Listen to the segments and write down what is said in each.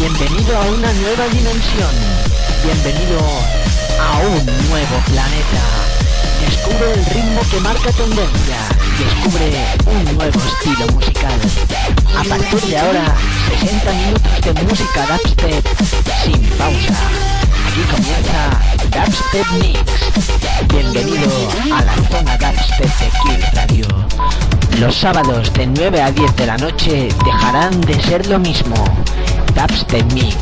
Bienvenido a una nueva dimensión. Bienvenido a un nuevo planeta. Descubre el ritmo que marca tendencia. Descubre un nuevo estilo musical. A partir de ahora, 60 minutos de música dubstep sin pausa. Aquí comienza Dubstep Mix. Bienvenido a la zona Dubstep de Kill Radio. Los sábados de 9 a 10 de la noche dejarán de ser lo mismo. Dubstep Mix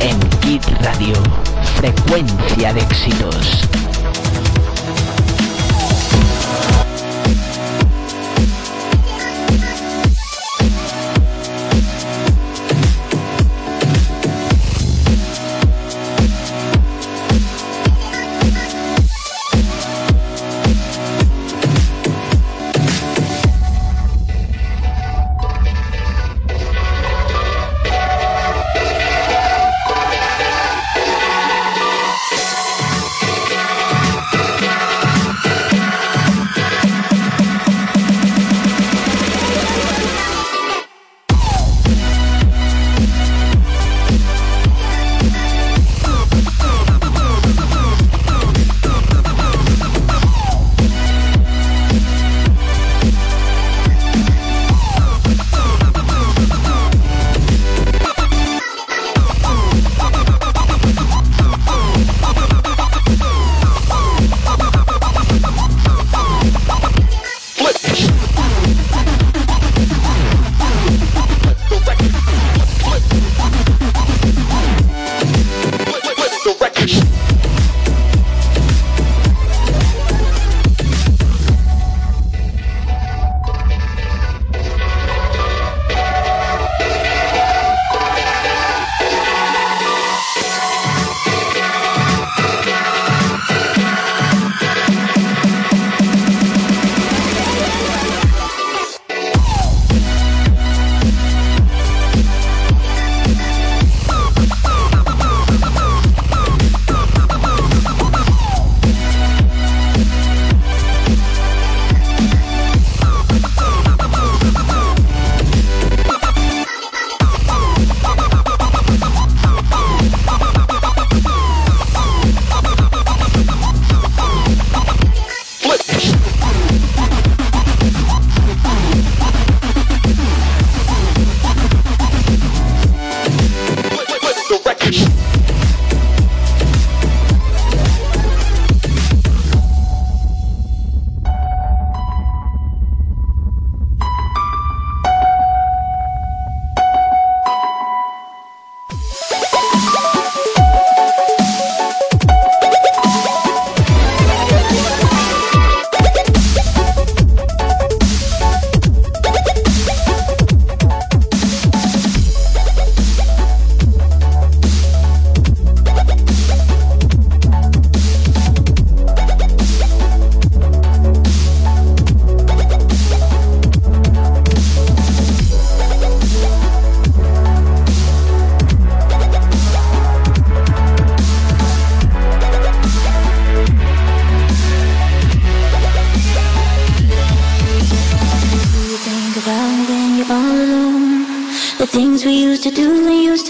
en Kid Radio. Frecuencia de éxitos.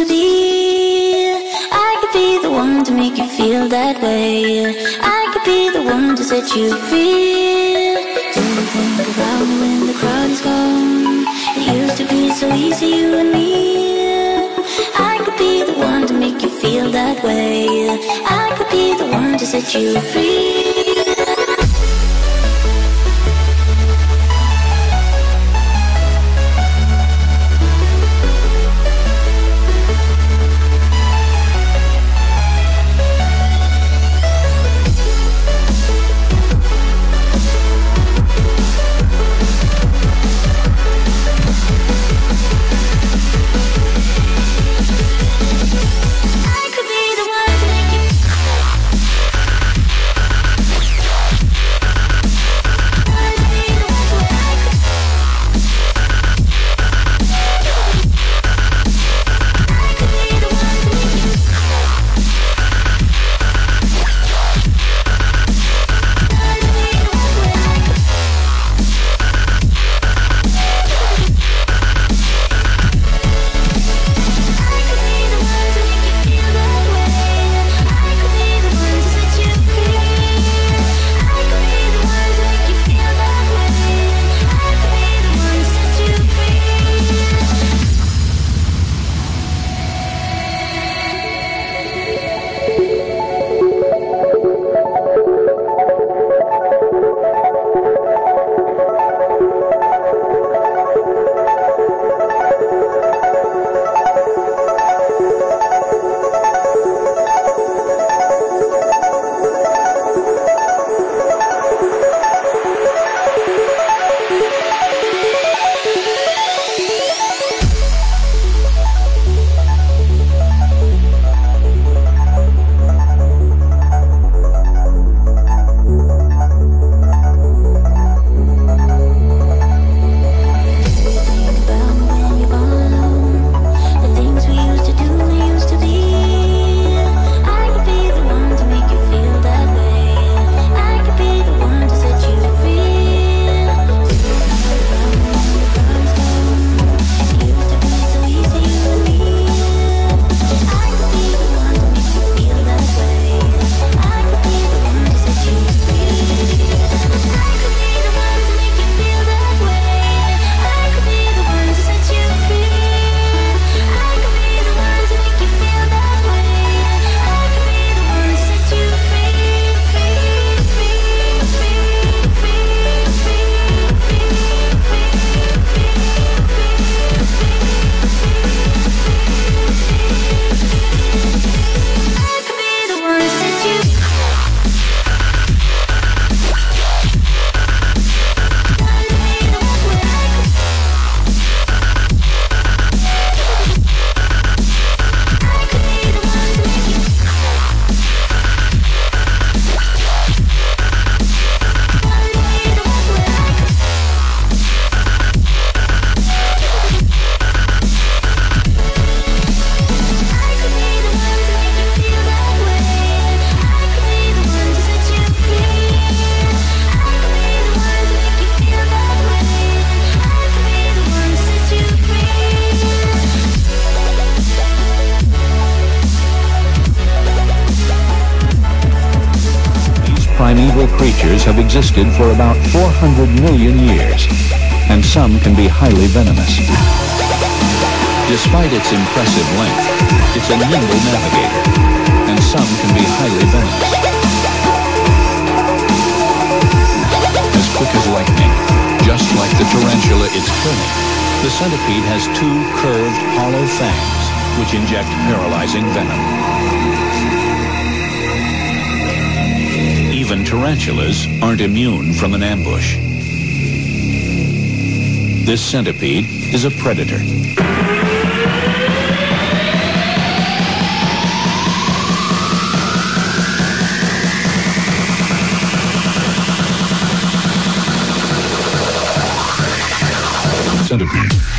be, I could be the one to make you feel that way. I could be the one to set you free. Don't think about me when the crowd is gone. It used to be so easy, you and me. I could be the one to make you feel that way. I could be the one to set you free. Creatures have existed for about 400 million years, and some can be highly venomous. Despite its impressive length, it's a nimble navigator, and some can be highly venomous. As quick as lightning, just like the tarantula it's killing, the centipede has two curved, hollow fangs which inject paralyzing venom. Even tarantulas aren't immune from an ambush. This centipede is a predator. Centipede.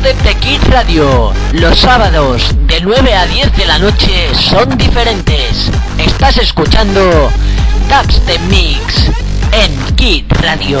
De Kid Radio. Los sábados de 9 a 10 de la noche son diferentes. Estás escuchando Dubstep Mix en Kid Radio.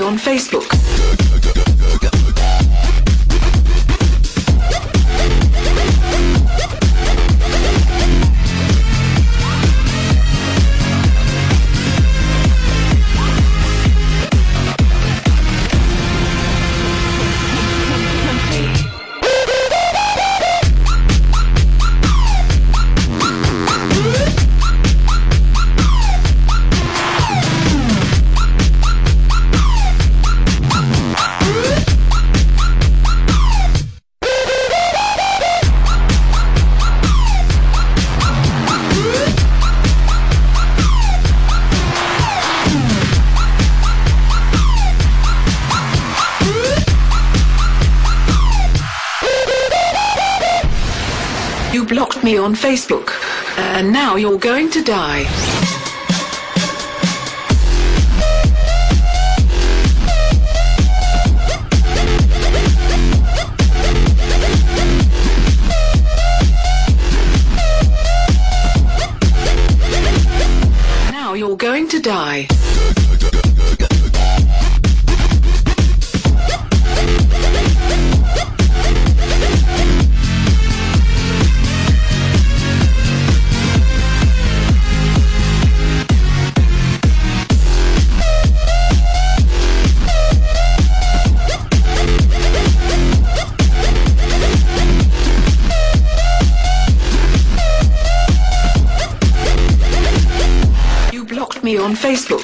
On Facebook. now you're going to die. Now you're going to die. Facebook.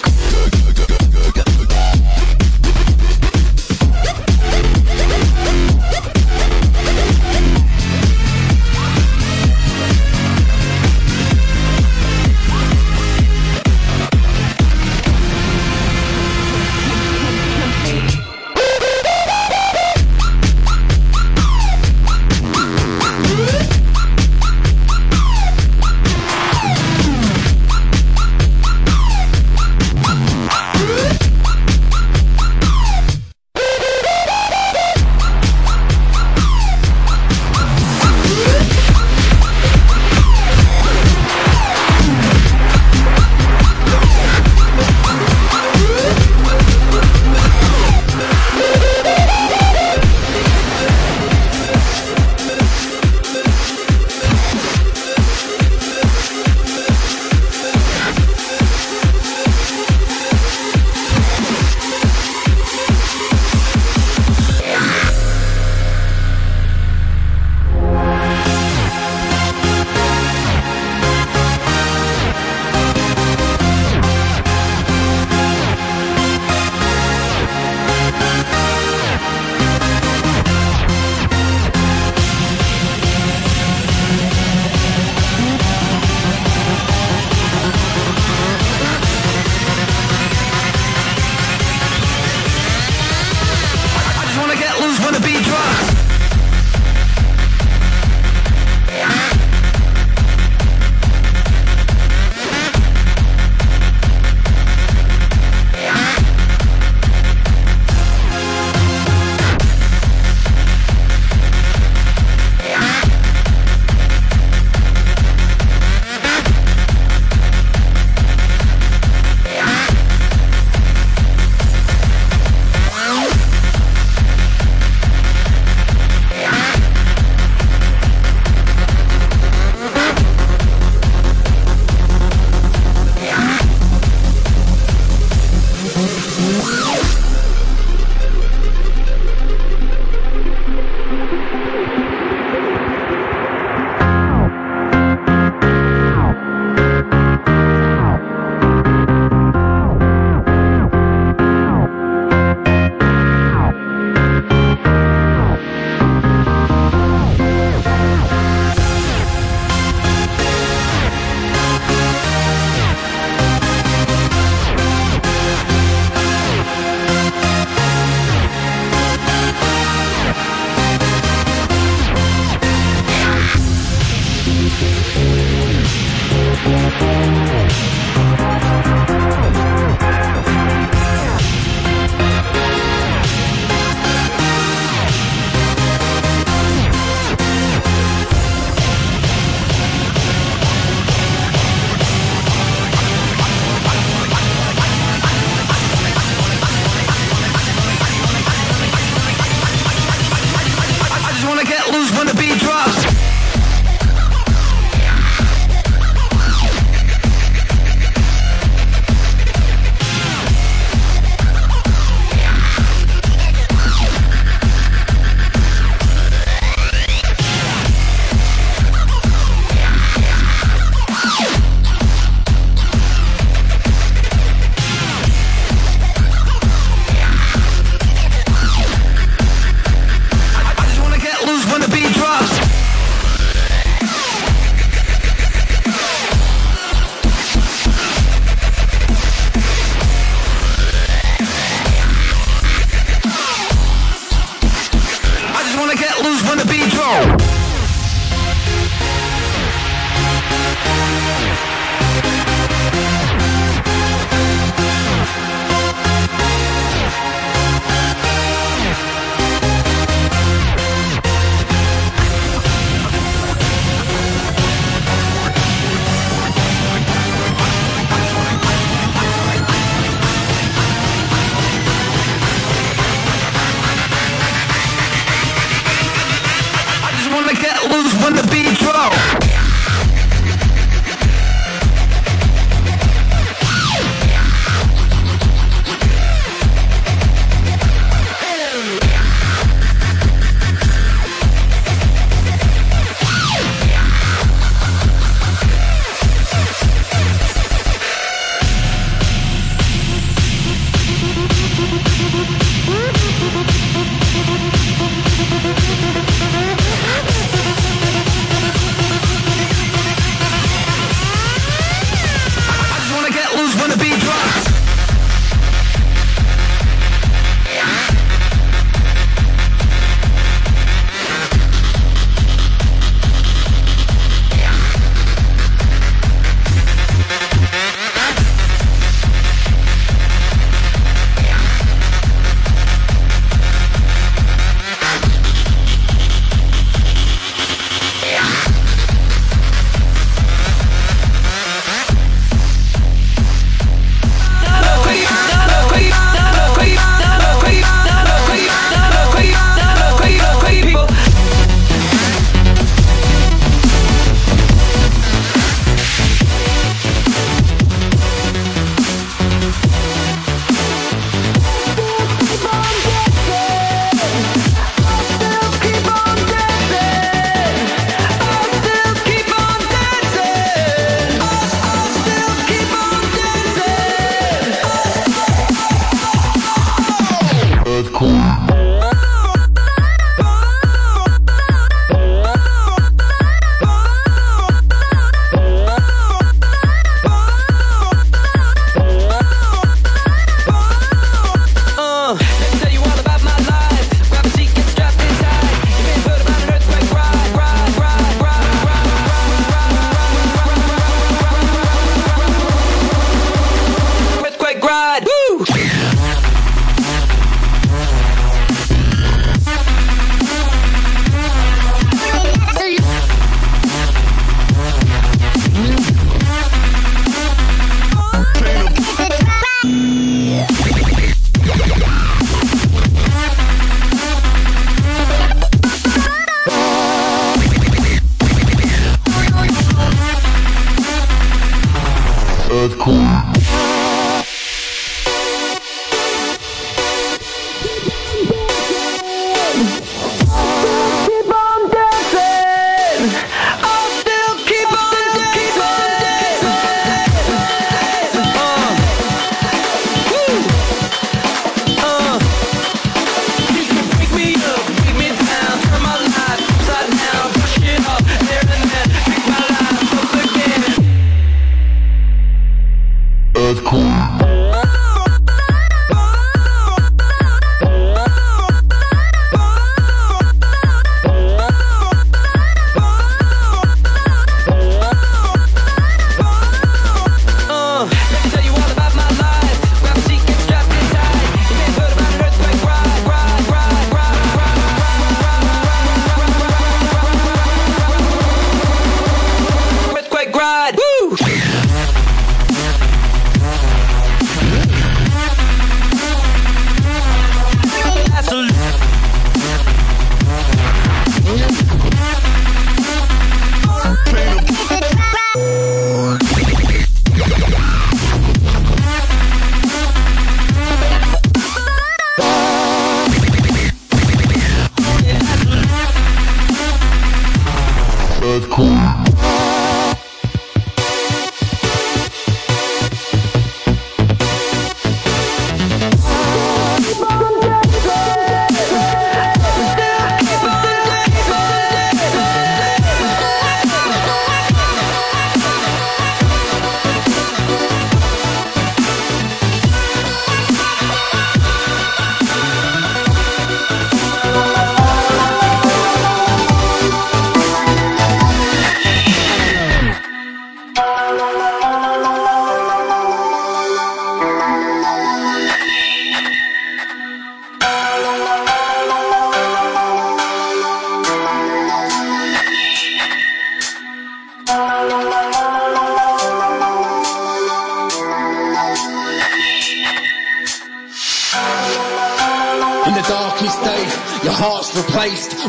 la la la la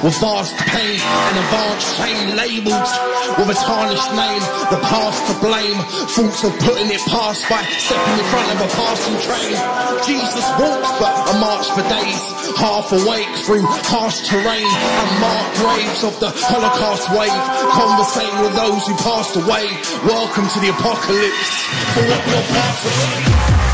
with vast pain and advanced chain labeled with a tarnished name, the past to blame, thoughts of putting it past by stepping in front of a passing train. Jesus walks but I march for days, half awake through harsh terrain, unmarked graves of the Holocaust wave, conversating with those who passed away. Welcome to the apocalypse, for what your past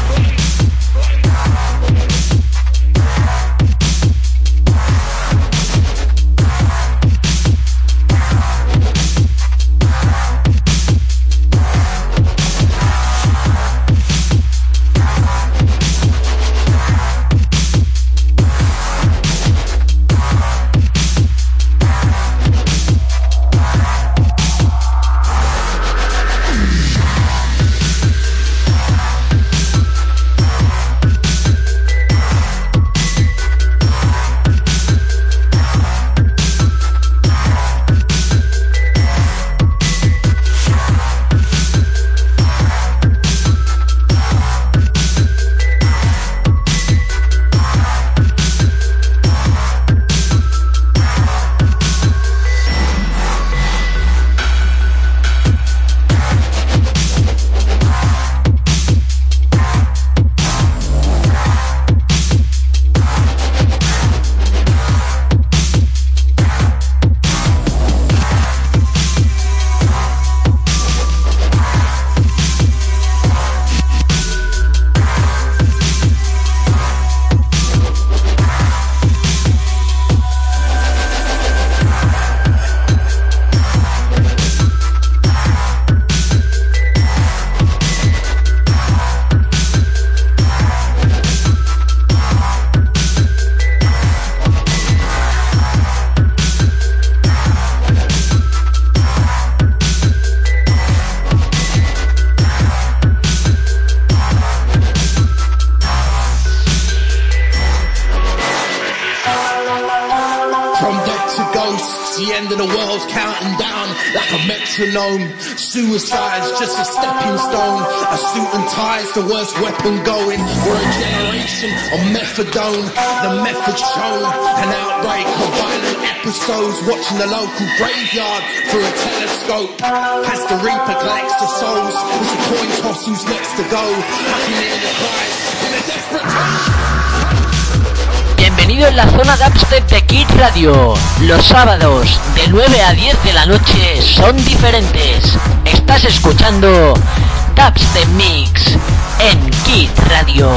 Suicide's just a stepping stone. A suit and tie's the worst weapon going. We're a generation of methadone. The method shown. An outbreak of violent episodes, watching the local graveyard through a telescope. As the Reaper collects the souls, it's a coin toss who's next to go. Happy in the cries, in a desperate Bienvenido en la zona dubstep de Kid Radio. Los sábados de 9 a 10 de la noche son diferentes. Estás escuchando Dubstep Mix en Kid Radio.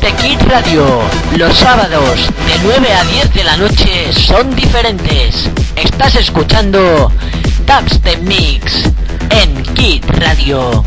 De Kid Radio. Los sábados de 9 a 10 de la noche son diferentes. Estás escuchando Dubstep Mix en Kid Radio.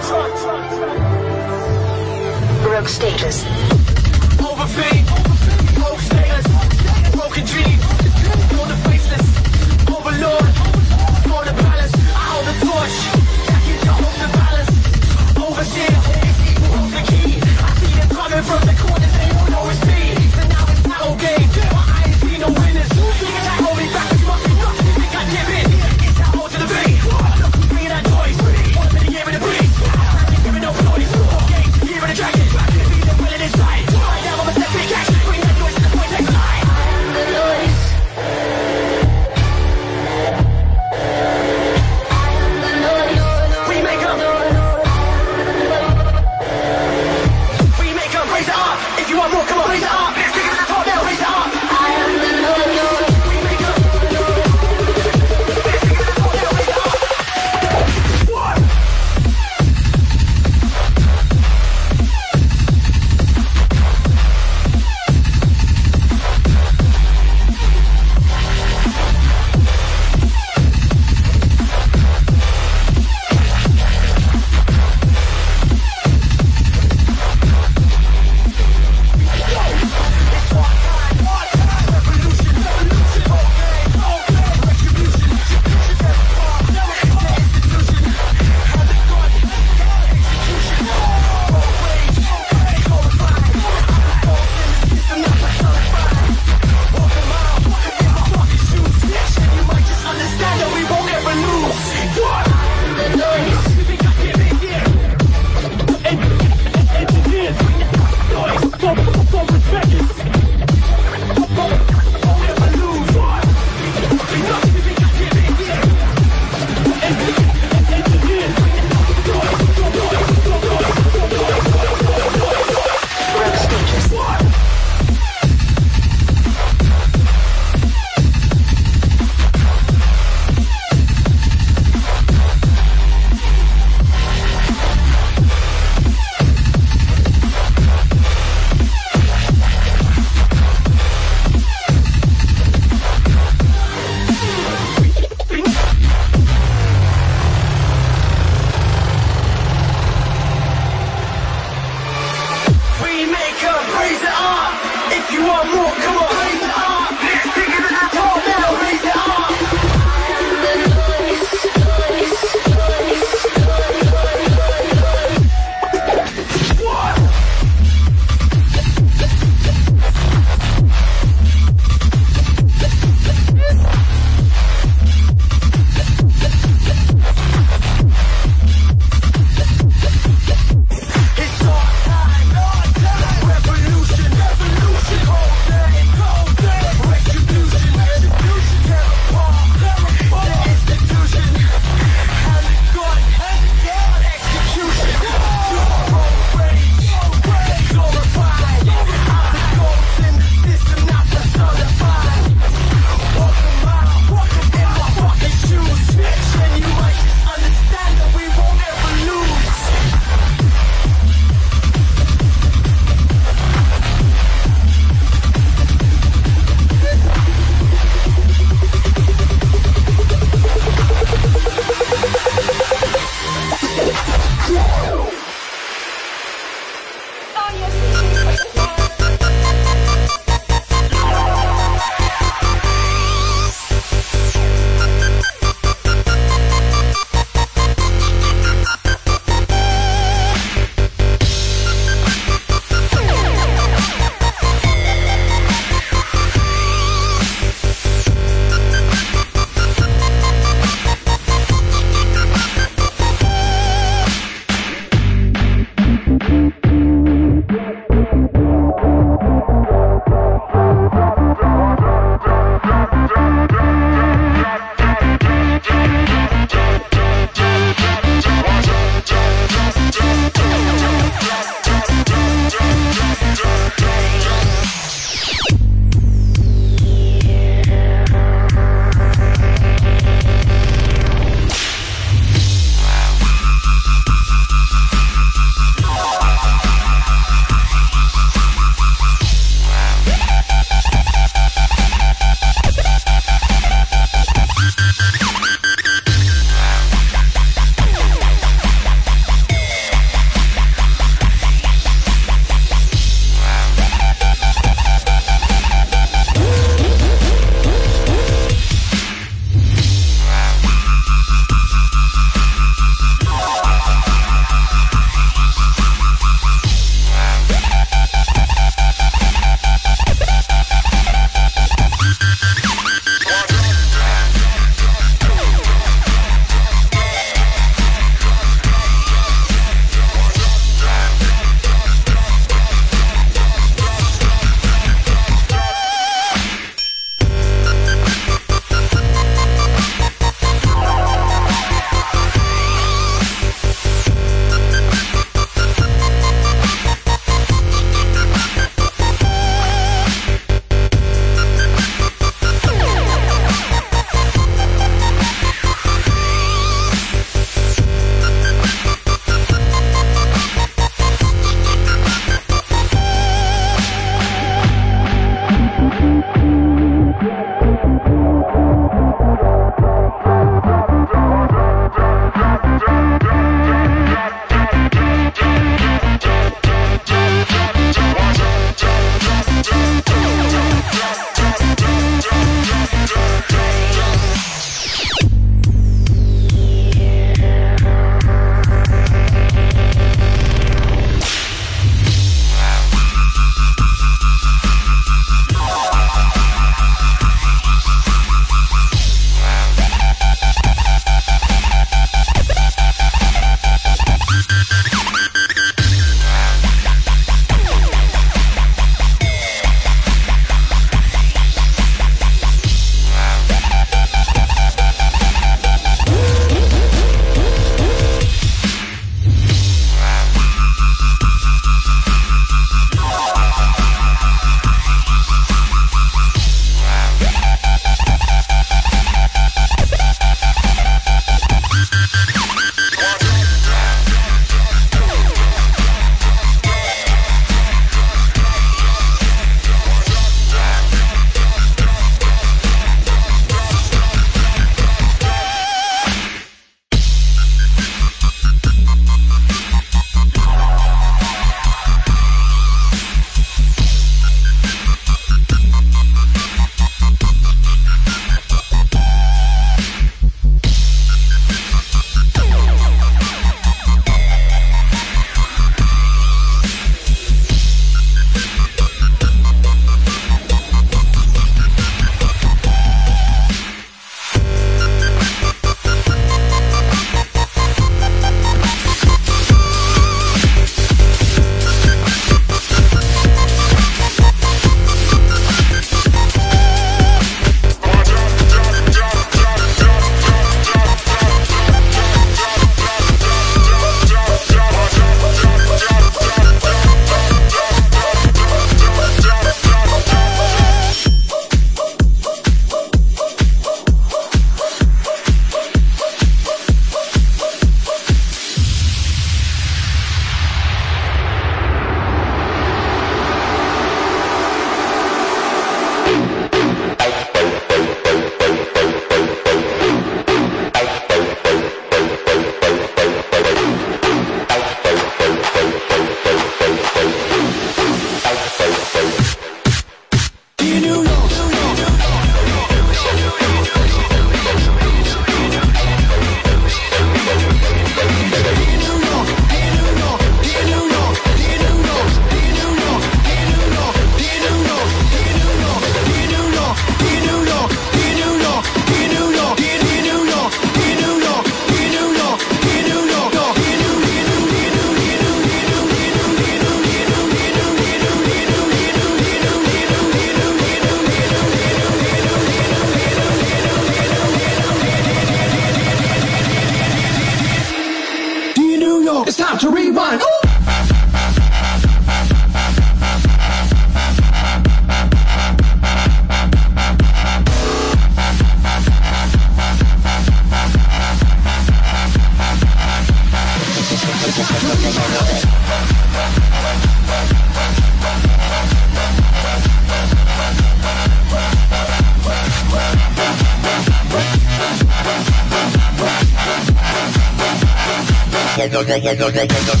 yo, yo, yo, yo.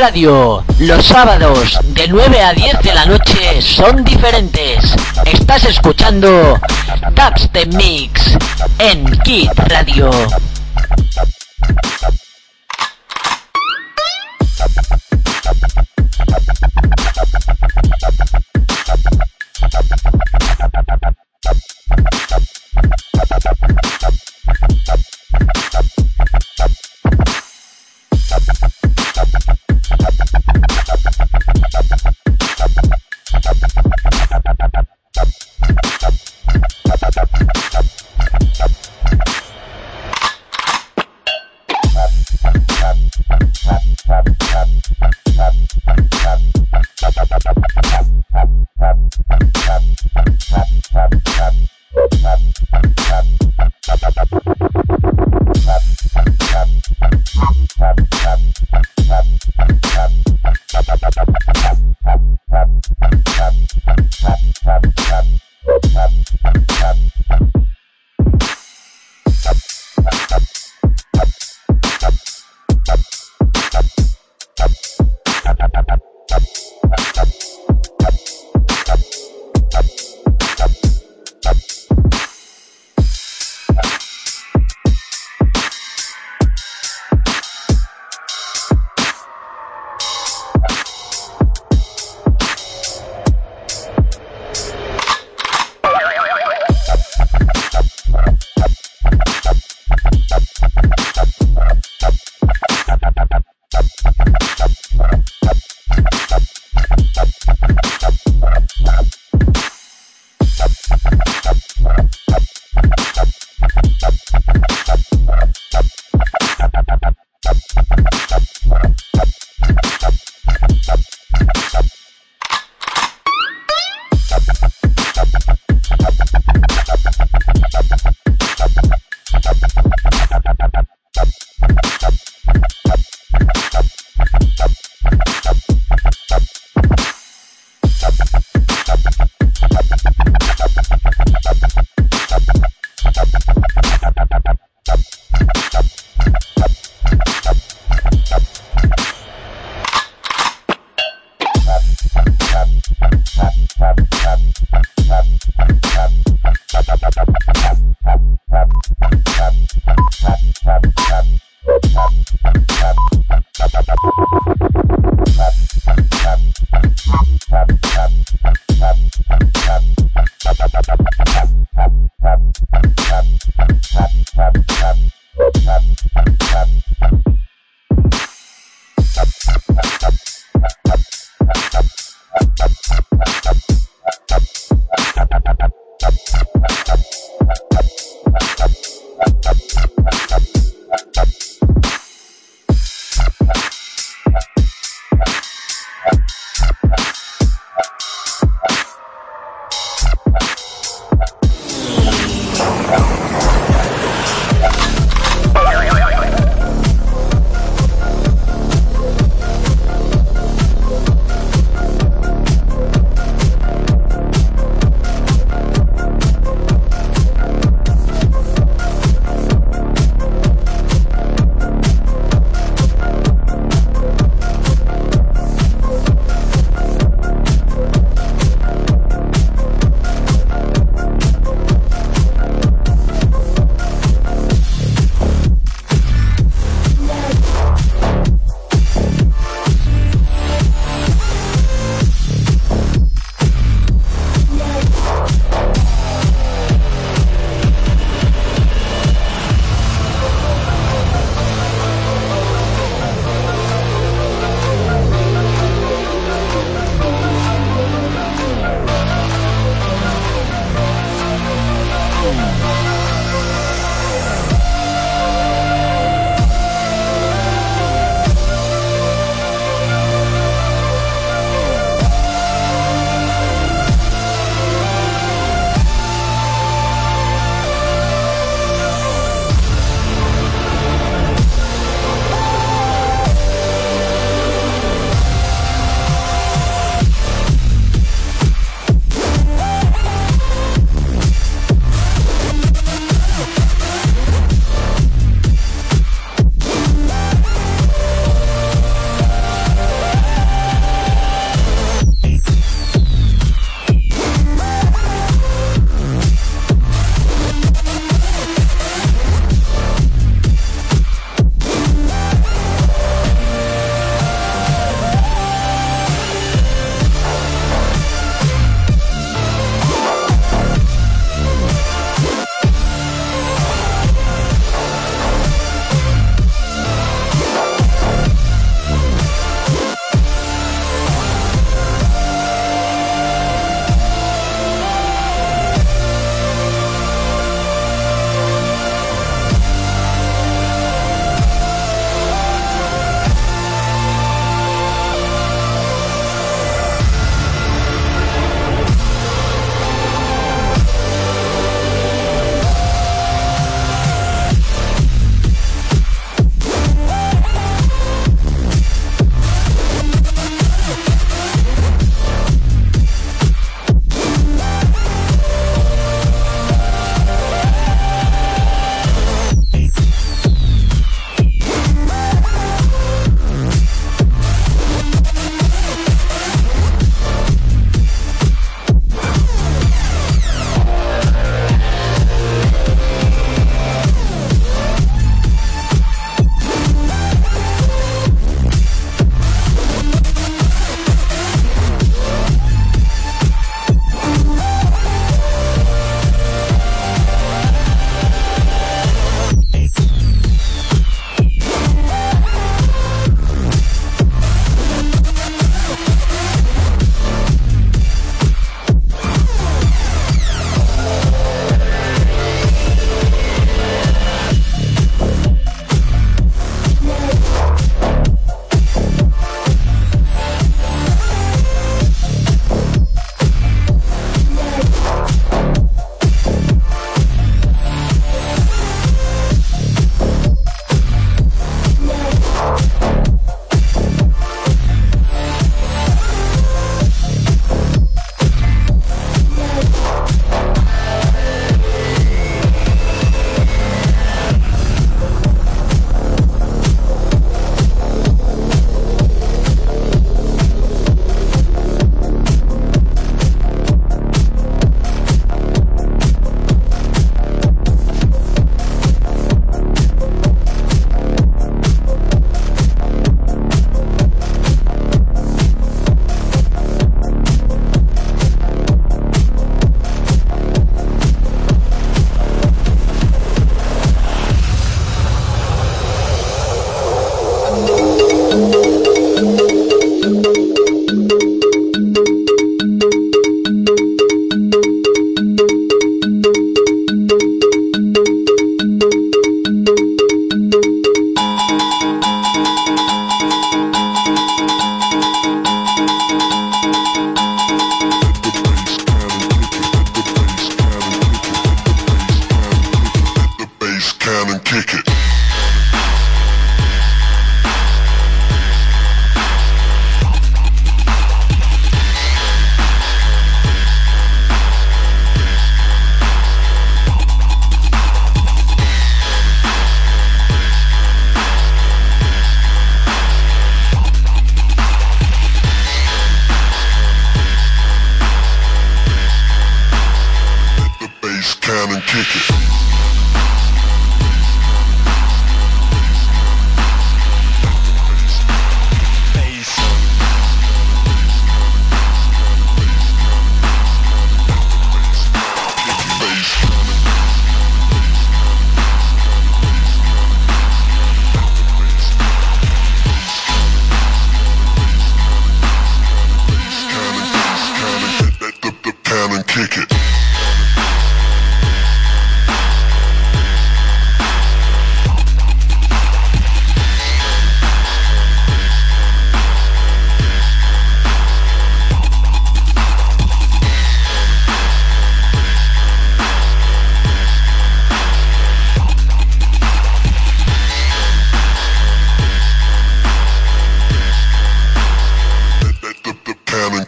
Radio. Los sábados de 9 a 10 de la noche son diferentes. Estás escuchando Dubstep Mix en Kids Radio.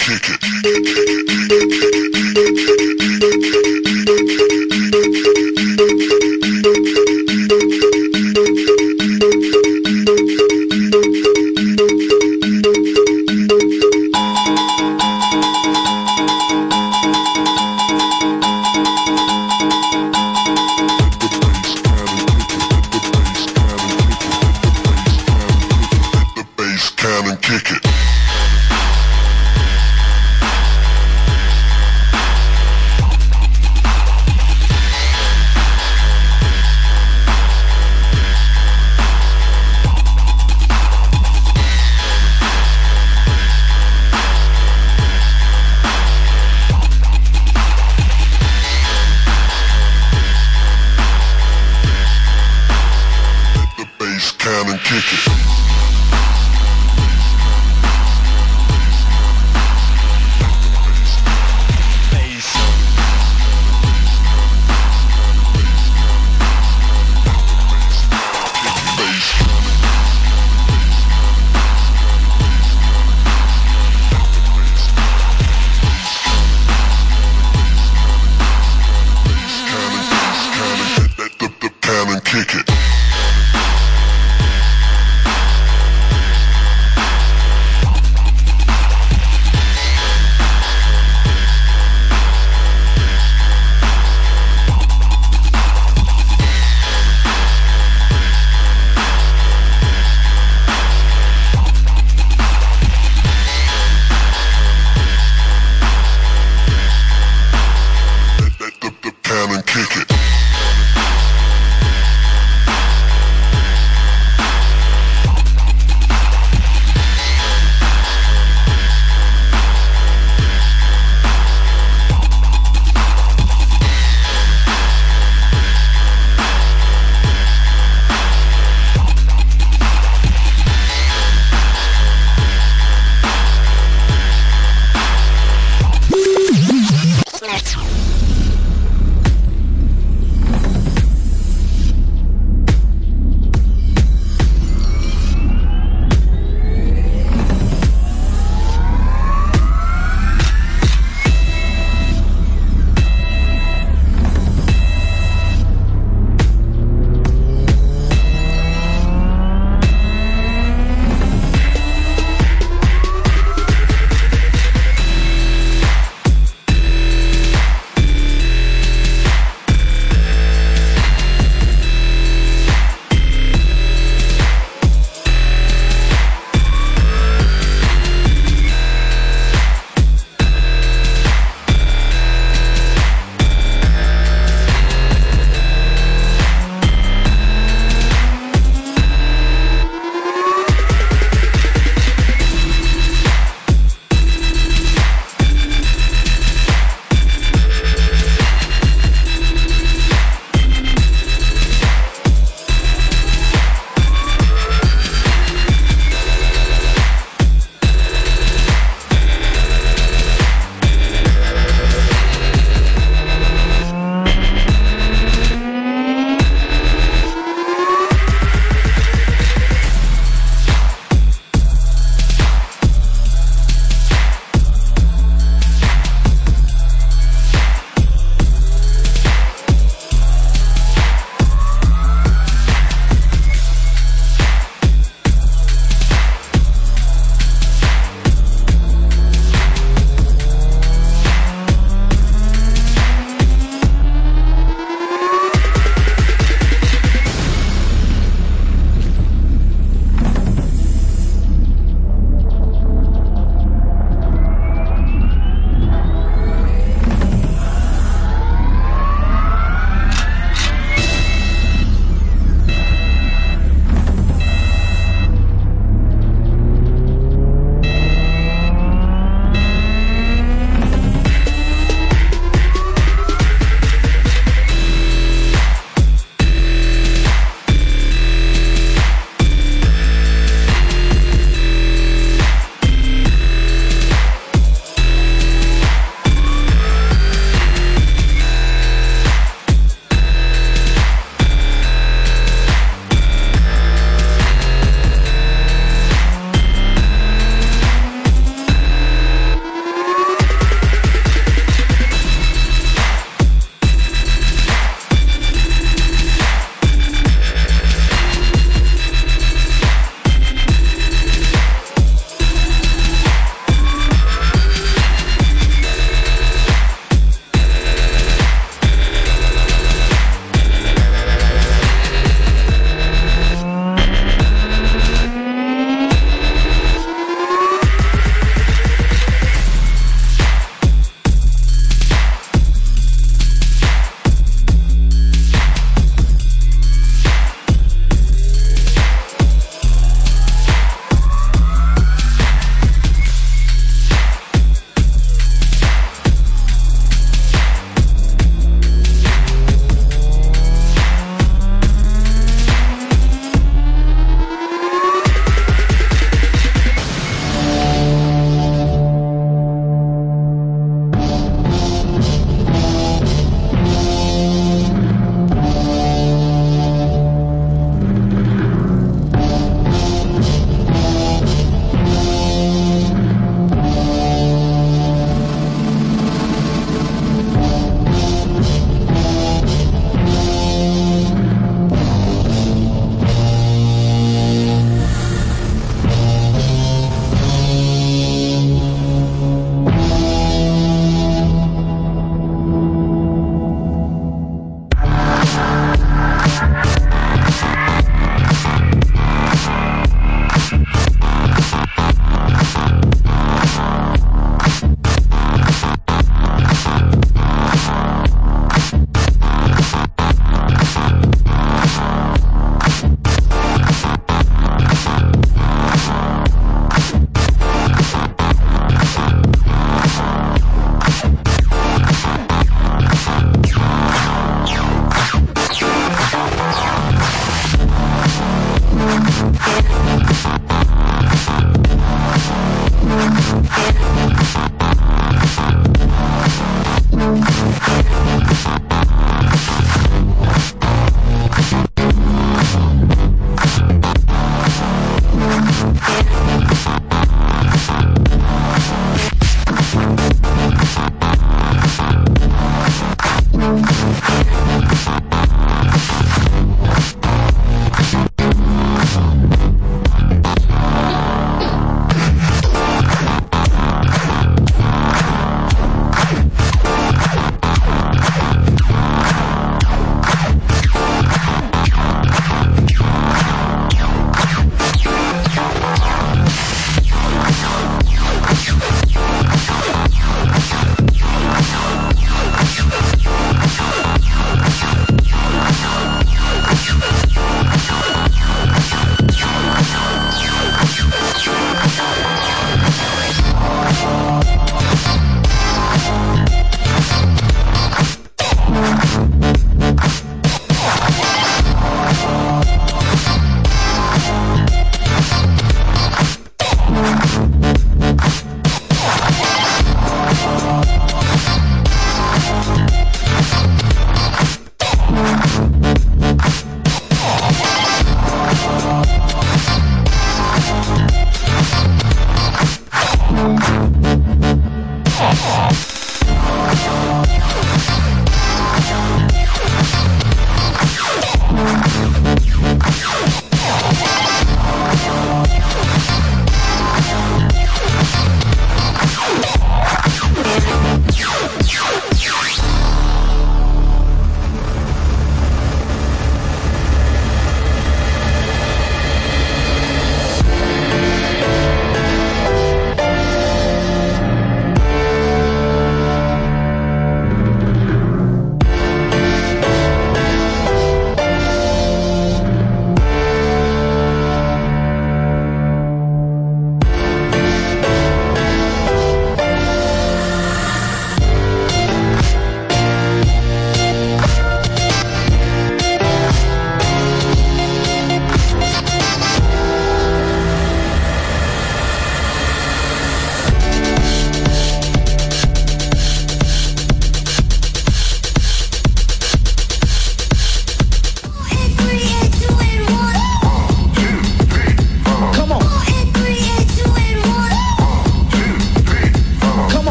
Kick it.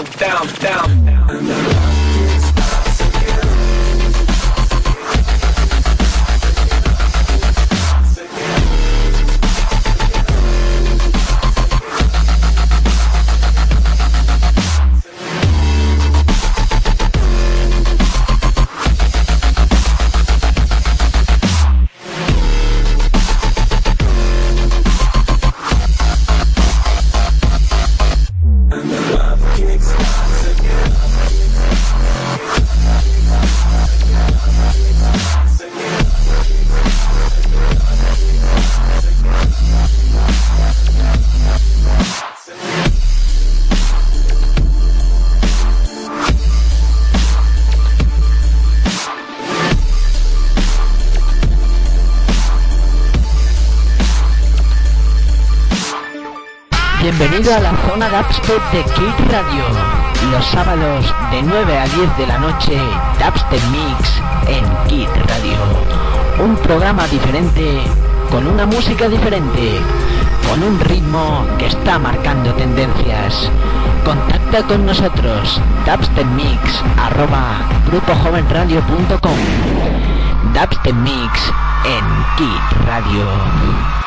Bienvenido Dubstep de Kid Radio. Los sábados de 9 a 10 de la noche, Dubstep Mix en Kid Radio. Un programa diferente, con una música diferente, con un ritmo que está marcando tendencias. Contacta con nosotros, dubstepmix arroba grupojovenradio.com. Dubstep Mix en Kit Radio.